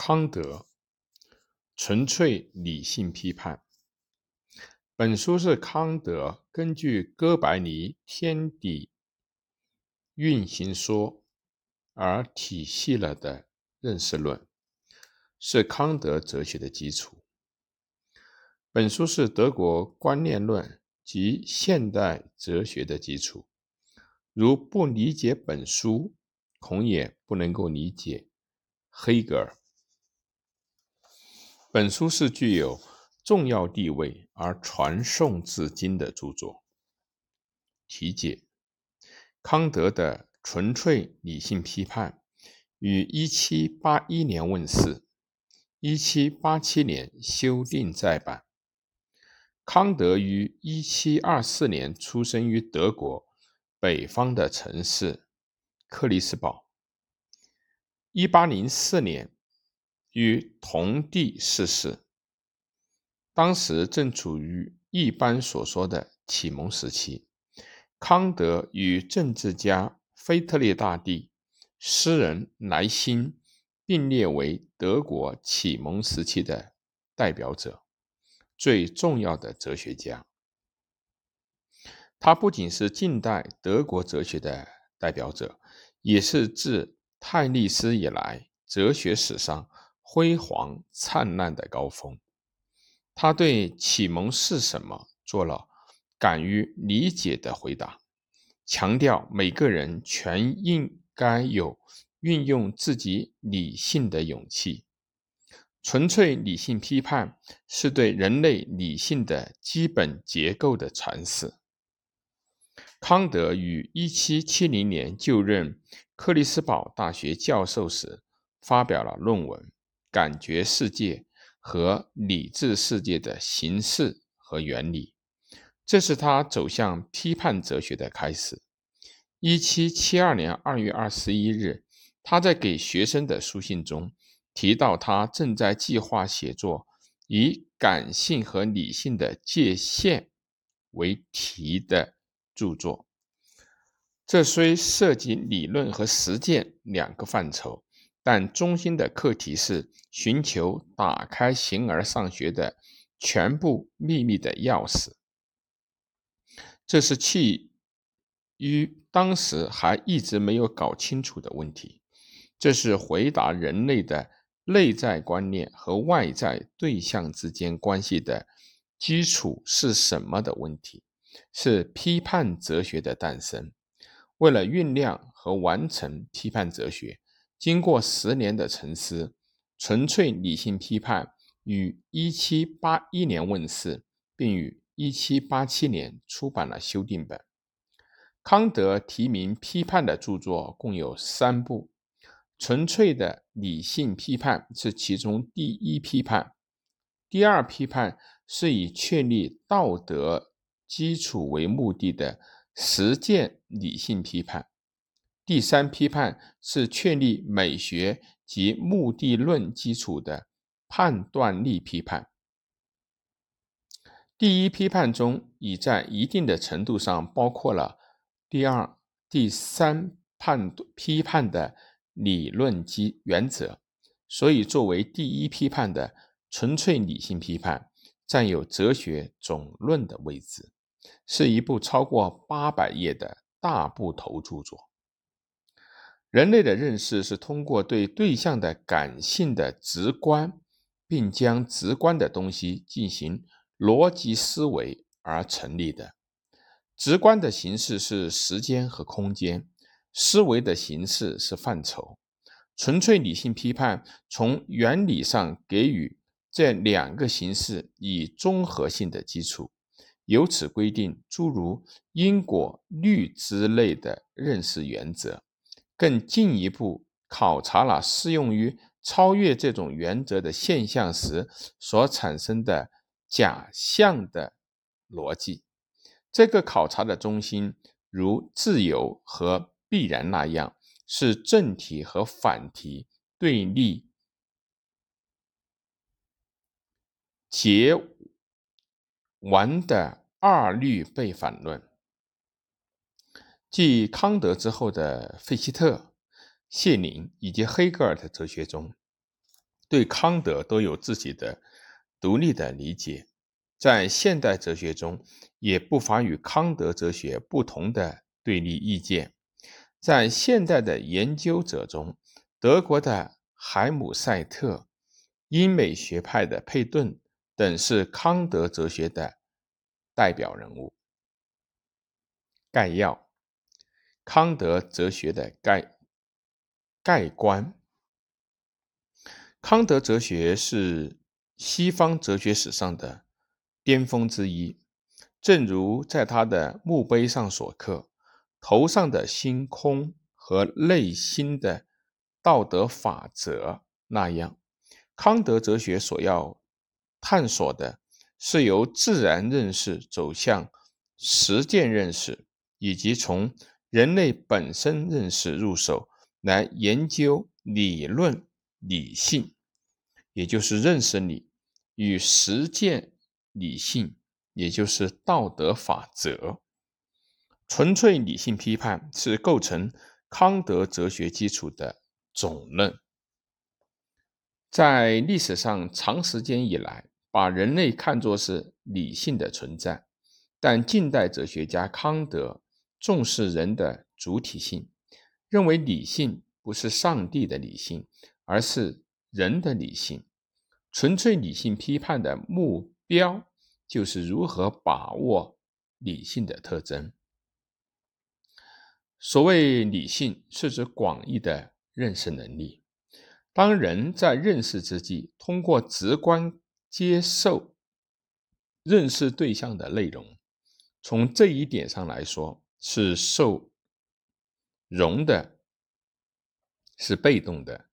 康德纯粹理性批判。本书是康德根据哥白尼天体运行说而体系了的认识论，是康德哲学的基础。本书是德国观念论及现代哲学的基础。如不理解本书，恐也不能够理解黑格尔。本书是具有重要地位而传颂至今的著作。题解：康德的纯粹理性批判于1781年问世，1787年修订再版。康德于1724年出生于德国北方的城市克里斯堡。1804年。与同地逝世，当时正处于一般所说的启蒙时期。康德与政治家腓特烈大帝、诗人莱辛并列为德国启蒙时期的代表者，最重要的哲学家。他不仅是近代德国哲学的代表者，也是自泰利斯以来哲学史上。辉煌灿烂的高峰，他对启蒙是什么做了敢于理解的回答，强调每个人全应该有运用自己理性的勇气。纯粹理性批判是对人类理性的基本结构的阐释。康德于1770年就任克里斯堡大学教授时，发表了论文。感觉世界和理智世界的形式和原理，这是他走向批判哲学的开始。一七七二年二月二十一日，他在给学生的书信中提到，他正在计划写作以感性和理性的界限为题的著作。这虽涉及理论和实践两个范畴。但中心的课题是寻求打开形而上学的全部秘密的钥匙。这是基于当时还一直没有搞清楚的问题。这是回答人类的内在观念和外在对象之间关系的基础是什么的问题。是批判哲学的诞生。为了酝酿和完成批判哲学。经过十年的沉思，纯粹理性批判于1781年问世，并于1787年出版了修订本。康德提名批判的著作共有三部，《纯粹的理性批判》是其中第一批判，第二批判是以确立道德基础为目的的实践理性批判。第三批判是确立美学及目的论基础的判断力批判。第一批判中已在一定的程度上包括了第二、第三判批判的理论及原则，所以作为第一批判的纯粹理性批判，占有哲学总论的位置，是一部超过八百页的大部头著作。人类的认识是通过对对象的感性的直观，并将直观的东西进行逻辑思维而成立的。直观的形式是时间和空间，思维的形式是范畴。纯粹理性批判从原理上给予这两个形式以综合性的基础，由此规定诸如因果律之类的认识原则。更进一步考察了适用于超越这种原则的现象时所产生的假象的逻辑。这个考察的中心，如自由和必然那样，是正题和反题对立结完的二律背反论。继康德之后的费希特、谢林以及黑格尔的哲学中，对康德都有自己的独立的理解，在现代哲学中也不乏与康德哲学不同的对立意见。在现代的研究者中，德国的海姆塞特、英美学派的佩顿等是康德哲学的代表人物。概要：康德哲学的概概观。康德哲学是西方哲学史上的巅峰之一，正如在他的墓碑上所刻。头上的星空和内心的道德法则那样，康德哲学所要探索的是由自然认识走向实践认识，以及从人类本身认识入手来研究理论理性，也就是认识理与实践理性，也就是道德法则。纯粹理性批判是构成康德哲学基础的总论。在历史上长时间以来，把人类看作是理性的存在，但近代哲学家康德重视人的主体性，认为理性不是上帝的理性，而是人的理性。纯粹理性批判的目标就是如何把握理性的特征。所谓理性，是指广义的认识能力。当人在认识之际，通过直观接受认识对象的内容，从这一点上来说，是受容的，是被动的。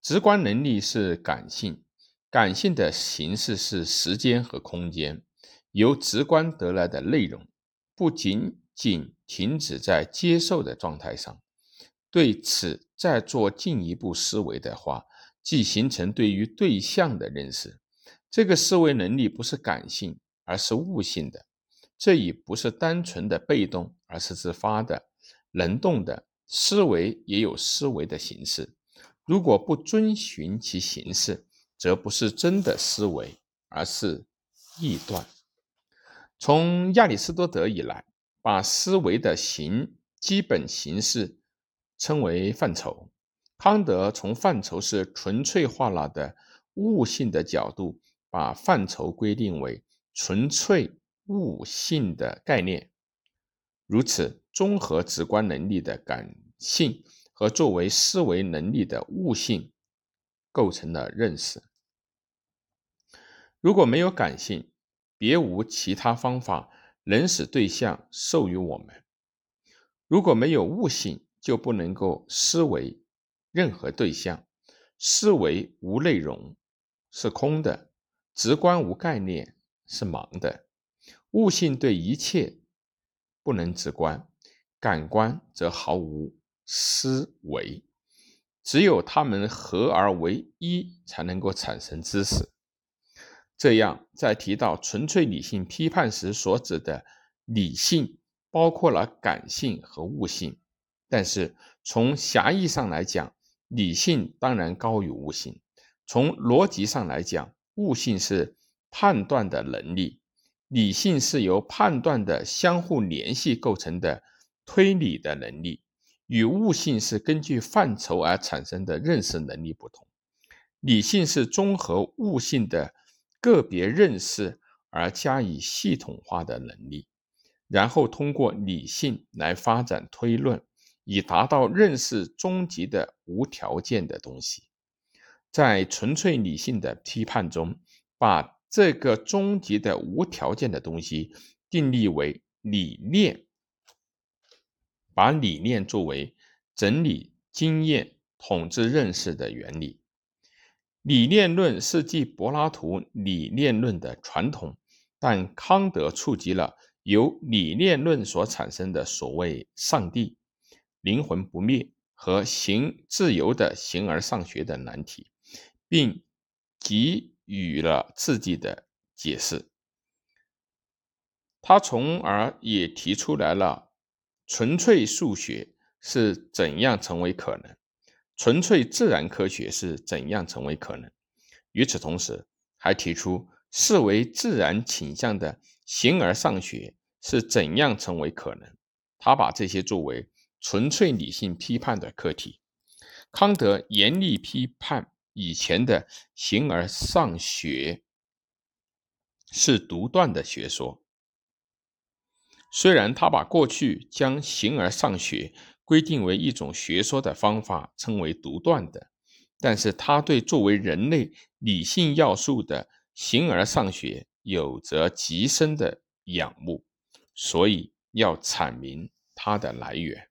直观能力是感性，感性的形式是时间和空间，由直观得来的内容，不仅。仅停止在接受的状态上，对此再做进一步思维的话，即形成对于对象的认识。这个思维能力不是感性，而是悟性的。这已不是单纯的被动，而是自发的、能动的思维，也有思维的形式。如果不遵循其形式，则不是真的思维，而是臆断。从亚里士多德以来。把思维的形基本形式称为范畴。康德从范畴是纯粹化了的悟性的角度，把范畴规定为纯粹悟性的概念。如此，综合直观能力的感性和作为思维能力的悟性，构成了认识。如果没有感性，别无其他方法。能使对象授予我们。如果没有悟性，就不能够思维任何对象。思维无内容，是空的；直观无概念，是盲的。悟性对一切不能直观，感官则毫无思维。只有它们合而为一，才能够产生知识。这样，在提到纯粹理性批判时，所指的理性包括了感性和悟性。但是，从狭义上来讲，理性当然高于悟性。从逻辑上来讲，悟性是判断的能力，理性是由判断的相互联系构成的推理的能力，与悟性是根据范畴而产生的认识能力不同。理性是综合悟性的。个别认识而加以系统化的能力，然后通过理性来发展推论，以达到认识终极的无条件的东西。在纯粹理性的批判中，把这个终极的无条件的东西定义为理念，把理念作为整理经验、统治认识的原理。理念论是继柏拉图理念论的传统，但康德触及了由理念论所产生的所谓上帝、灵魂不灭和行自由的形而上学的难题，并给予了自己的解释。他从而也提出来了纯粹数学是怎样成为可能。纯粹自然科学是怎样成为可能？与此同时，还提出视为自然倾向的形而上学是怎样成为可能。他把这些作为纯粹理性批判的课题。康德严厉批判以前的形而上学是独断的学说。虽然他把过去将形而上学规定为一种学说的方法称为独断的，但是他对作为人类理性要素的形而上学有着极深的仰慕，所以要阐明它的来源。